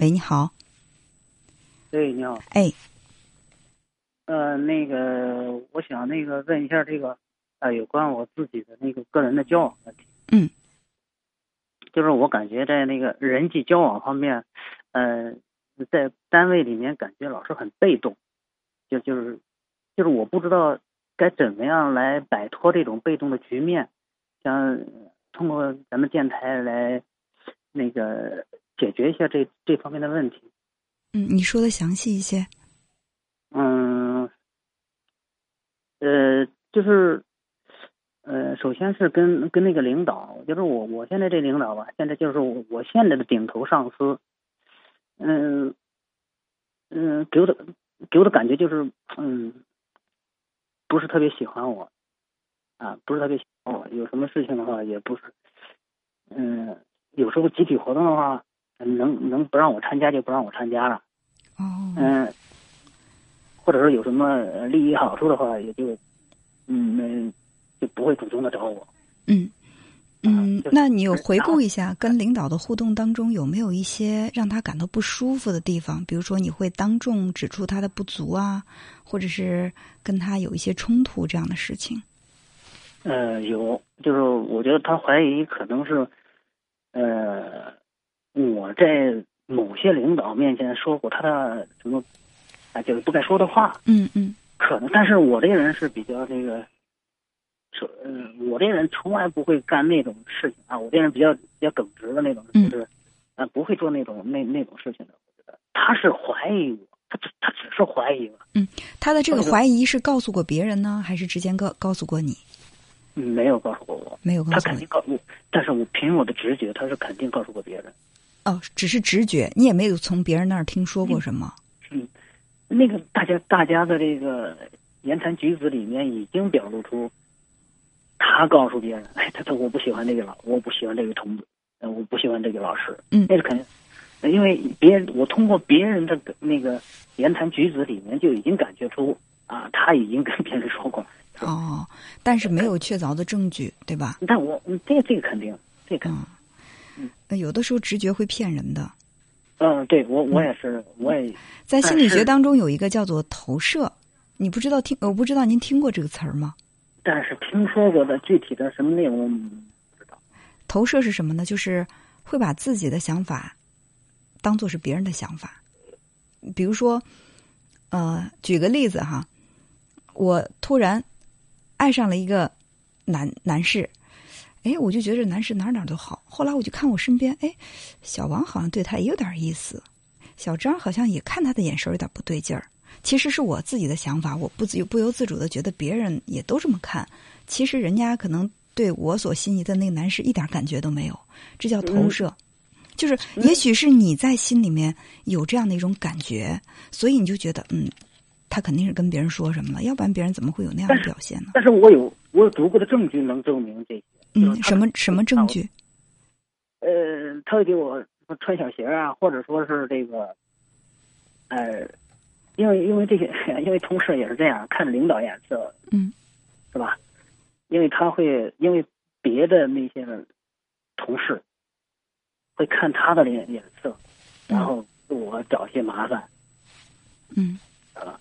喂，你好。哎，你好。哎，呃，那个，我想那个问一下这个，呃，有关我自己的那个个人的交往问题。嗯。就是我感觉在那个人际交往方面，呃，在单位里面感觉老是很被动，就就是，就是我不知道该怎么样来摆脱这种被动的局面，想通过咱们电台来那个解决一下这这方面的问题。嗯，你说的详细一些。嗯，呃，就是，呃，首先是跟跟那个领导，就是我我现在这领导吧，现在就是我我现在的顶头上司，嗯嗯，给我的给我的感觉就是，嗯，不是特别喜欢我，啊，不是特别喜欢我，有什么事情的话也不是，嗯，有时候集体活动的话。能能不让我参加就不让我参加了，哦，嗯，或者说有什么利益好处的话，也就嗯，就不会主动的找我。嗯嗯，那你有回顾一下跟领导的互动当中有没有一些让他感到不舒服的地方？比如说你会当众指出他的不足啊，或者是跟他有一些冲突这样的事情？呃，有，就是我觉得他怀疑可能是，呃。我在某些领导面前说过他的什么啊，就是不该说的话。嗯嗯。可能，但是我这个人是比较这个，说嗯，我这个人从来不会干那种事情啊。我这人比较比较耿直的那种，就是啊，不会做那种那那种事情的。我觉得他是怀疑我，他只他只是怀疑我。嗯，他的这个怀疑是告诉过别人呢，还是之前告告诉过你？没有告诉过我。没有告诉。他肯定告诉，但是我凭我的直觉，他是肯定告诉过别人。哦，只是直觉，你也没有从别人那儿听说过什么。嗯，那个大家大家的这个言谈举止里面已经表露出，他告诉别人，哎，他他我不喜欢这个老，我不喜欢这个同志，呃，我不喜欢这个老师。嗯，那是肯定，因为别人我通过别人的那个言谈举止里面就已经感觉出啊，他已经跟别人说过。哦，但是没有确凿的证据，对吧？但我这这个肯定，这个。嗯，有的时候直觉会骗人的。嗯，对我我也是，我也在心理学当中有一个叫做投射，你不知道听，我不知道您听过这个词儿吗？但是听说过的具体的什么内容不知道。投射是什么呢？就是会把自己的想法当做是别人的想法。比如说，呃，举个例子哈，我突然爱上了一个男男士。哎，我就觉得男士哪哪都好。后来我就看我身边，哎，小王好像对他也有点意思，小张好像也看他的眼神有点不对劲儿。其实是我自己的想法，我不自不由自主的觉得别人也都这么看。其实人家可能对我所心仪的那个男士一点感觉都没有，这叫投射。就是也许是你在心里面有这样的一种感觉，所以你就觉得，嗯，他肯定是跟别人说什么了，要不然别人怎么会有那样的表现呢？但是我有我有足够的证据能证明这些。嗯，什么什么证据？呃，他会给我穿小鞋啊，或者说是这个，呃，因为因为这些，因为同事也是这样，看领导眼色，嗯，是吧？因为他会因为别的那些同事会看他的脸脸色，然后我找些麻烦，嗯，啊，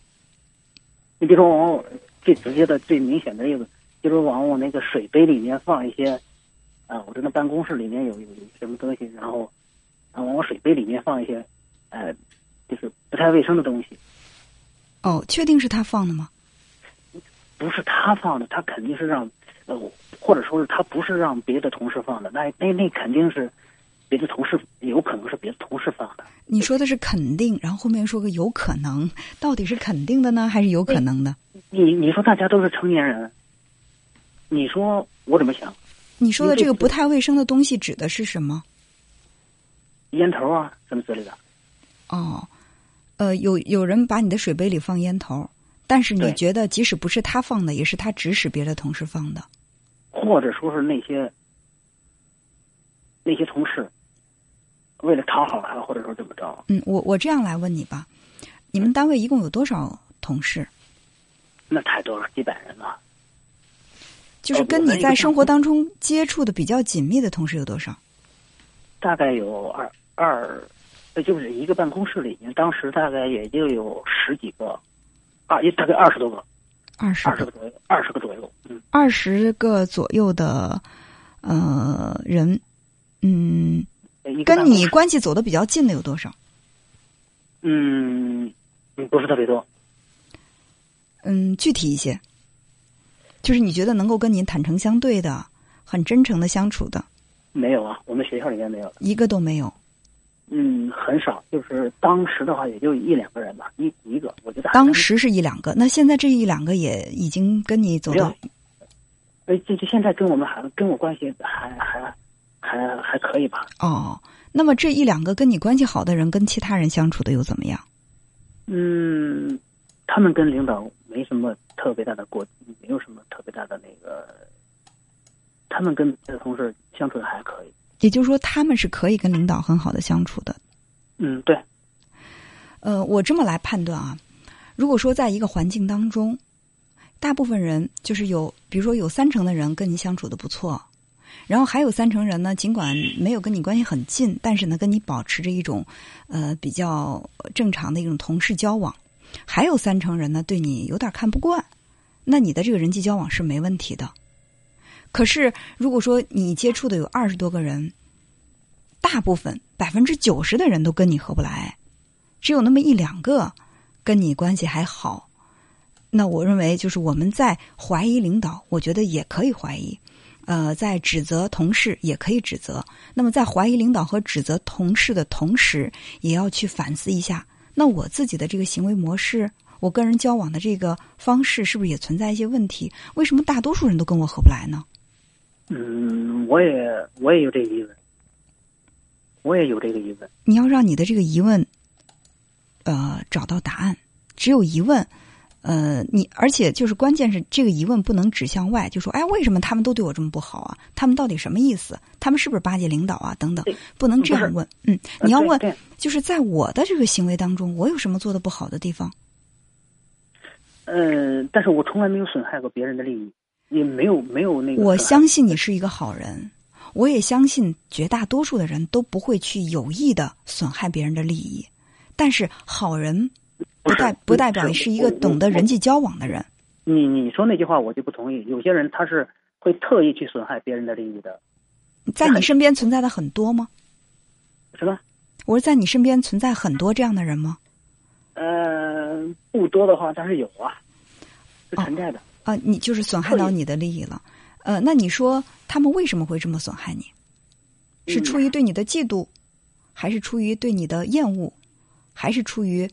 你比如说我最直接的、最明显的例子。就是往我那个水杯里面放一些，啊，我这那办公室里面有有有什么东西，然后，啊，往我水杯里面放一些，呃，就是不太卫生的东西。哦，确定是他放的吗？不是他放的，他肯定是让，呃，或者说是他不是让别的同事放的，那那那肯定是别的同事，有可能是别的同事放的。你说的是肯定，然后后面说个有可能，到底是肯定的呢，还是有可能的？你你说大家都是成年人。你说我怎么想？你说的这个不太卫生的东西指的是什么？烟头啊，什么之类的。哦，呃，有有人把你的水杯里放烟头，但是你觉得即使不是他放的，也是他指使别的同事放的，或者说是那些那些同事为了讨好他，或者说怎么着？嗯，我我这样来问你吧，你们单位一共有多少同事？那太多了，几百人了。就是跟你在生活当中接触的比较紧密的同事有多少？大概有二二呃，就是一个办公室里面，当时大概也就有十几个，啊，也大概二十多个，二十二十个。左右，二十个左右，嗯，二十个左右的呃人，嗯，跟你关系走的比较近的有多少？嗯，嗯不是特别多，嗯，具体一些，就是你觉得能够跟您坦诚相对的、很真诚的相处的，没有啊，我们学校里面没有，一个都没有。嗯，很少，就是当时的话也就一两个人吧，一一个，我觉得当时是一两个，那现在这一两个也已经跟你走的没有，呃，这这现在跟我们还跟我关系还还还还可以吧？哦。那么这一两个跟你关系好的人，跟其他人相处的又怎么样？嗯，他们跟领导没什么特别大的过，没有什么特别大的那个，他们跟别的同事相处的还可以。也就是说，他们是可以跟领导很好的相处的。嗯，对，呃，我这么来判断啊，如果说在一个环境当中，大部分人就是有，比如说有三成的人跟你相处的不错，然后还有三成人呢，尽管没有跟你关系很近，但是呢，跟你保持着一种呃比较正常的一种同事交往，还有三成人呢对你有点看不惯，那你的这个人际交往是没问题的。可是如果说你接触的有二十多个人，大部分百分之九十的人都跟你合不来，只有那么一两个跟你关系还好，那我认为就是我们在怀疑领导，我觉得也可以怀疑；呃，在指责同事也可以指责。那么在怀疑领导和指责同事的同时，也要去反思一下，那我自己的这个行为模式，我跟人交往的这个方式，是不是也存在一些问题？为什么大多数人都跟我合不来呢？嗯，我也我也有这个疑问，我也有这个疑问。你要让你的这个疑问，呃，找到答案。只有疑问，呃，你而且就是关键是这个疑问不能指向外，就说哎，为什么他们都对我这么不好啊？他们到底什么意思？他们是不是巴结领导啊？等等，不能这样问。嗯，你要问，就是在我的这个行为当中，我有什么做的不好的地方？嗯，但是我从来没有损害过别人的利益，也没有没有那个。我相信你是一个好人，我也相信绝大多数的人都不会去有意的损害别人的利益。但是好人不代不代表你是一个懂得人际交往的人。你你说那句话我就不同意。有些人他是会特意去损害别人的利益的，在你身边存在的很多吗？什么？我说在你身边存在很多这样的人吗？呃，不多的话，但是有啊，是存在的。啊，你就是损害到你的利益了。呃，那你说他们为什么会这么损害你？是嗯出于对你的嫉妒，还是出于对你的厌恶，还是出于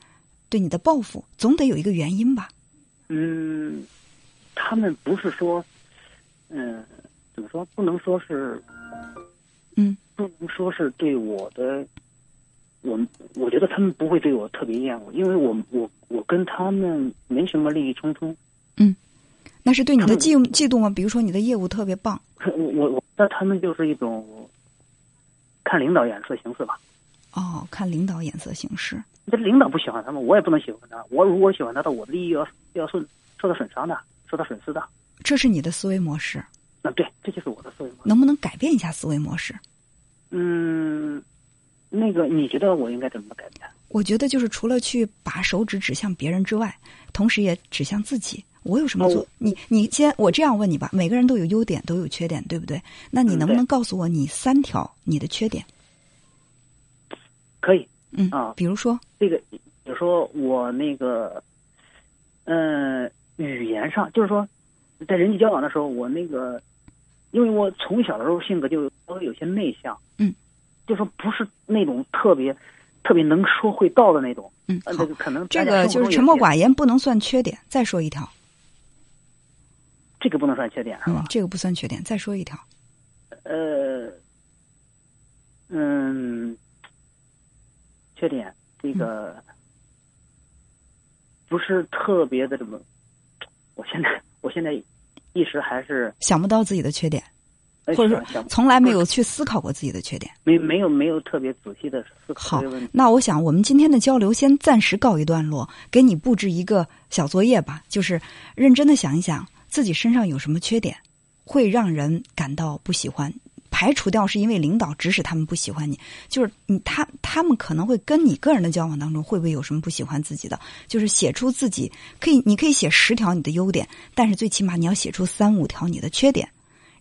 对你的报复？总得有一个原因吧？嗯，他们不是说，嗯、怎么说？不能说是，嗯，不能说是对我的，我我觉得他们不会对我特别厌恶，因为我我我跟他们没什么利益冲突。嗯那是对你的嫉嫉妒吗？比如说你的业务特别棒，我我我觉得他们就是一种看领导眼色行事吧。哦，看领导眼色行事。这领导不喜欢他们，我也不能喜欢他。我如果喜欢他的，我的利益要要受受到损伤的，受到损失的。这是你的思维模式，嗯，对，这就是我的思维模式。能不能改变一下思维模式？嗯，那个，你觉得我应该怎么改变？我觉得就是除了去把手指指向别人之外，同时也指向自己。我有什么做？哦你你先，我这样问你吧。每个人都有优点，都有缺点，对不对？那你嗯能不能告诉我你三条你的缺点？可以，嗯啊比如说，这个，比如说我那个，嗯、语言上，就是说，在人际交往的时候，我那个，因为我从小的时候性格就稍微有些内向，嗯，就说不是那种特别特别能说会道的那种，嗯，这，个可能这个就是沉默寡言不能算缺点。再说一条，这个不能算缺点是吧？，嗯这个不算缺点。再说一条，呃，嗯，缺点这个嗯不是特别的这么，我现在我现在一时还是想不到自己的缺点，呃或者想想从来没有去思考过自己的缺点。没没有没有特别仔细的思考好。那我想我们今天的交流先暂时告一段落，给你布置一个小作业吧，就是认真的想一想自己身上有什么缺点，会让人感到不喜欢、排除掉是因为领导指使他们不喜欢你，就是你他他们可能会跟你个人的交往当中会不会有什么不喜欢自己的？就是写出自己可以，你可以写十条你的优点，但是最起码你要写出三五条你的缺点。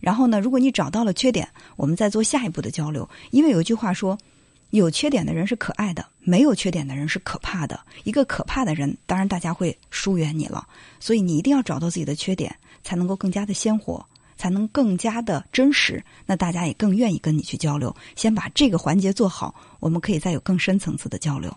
然后呢，如果你找到了缺点，我们再做下一步的交流。因为有一句话说，有缺点的人是可爱的，没有缺点的人是可怕的。一个可怕的人，当然大家会疏远你了。所以你一定要找到自己的缺点，才能够更加的鲜活。才能更加的真实，那大家也更愿意跟你去交流。先把这个环节做好，我们可以再有更深层次的交流。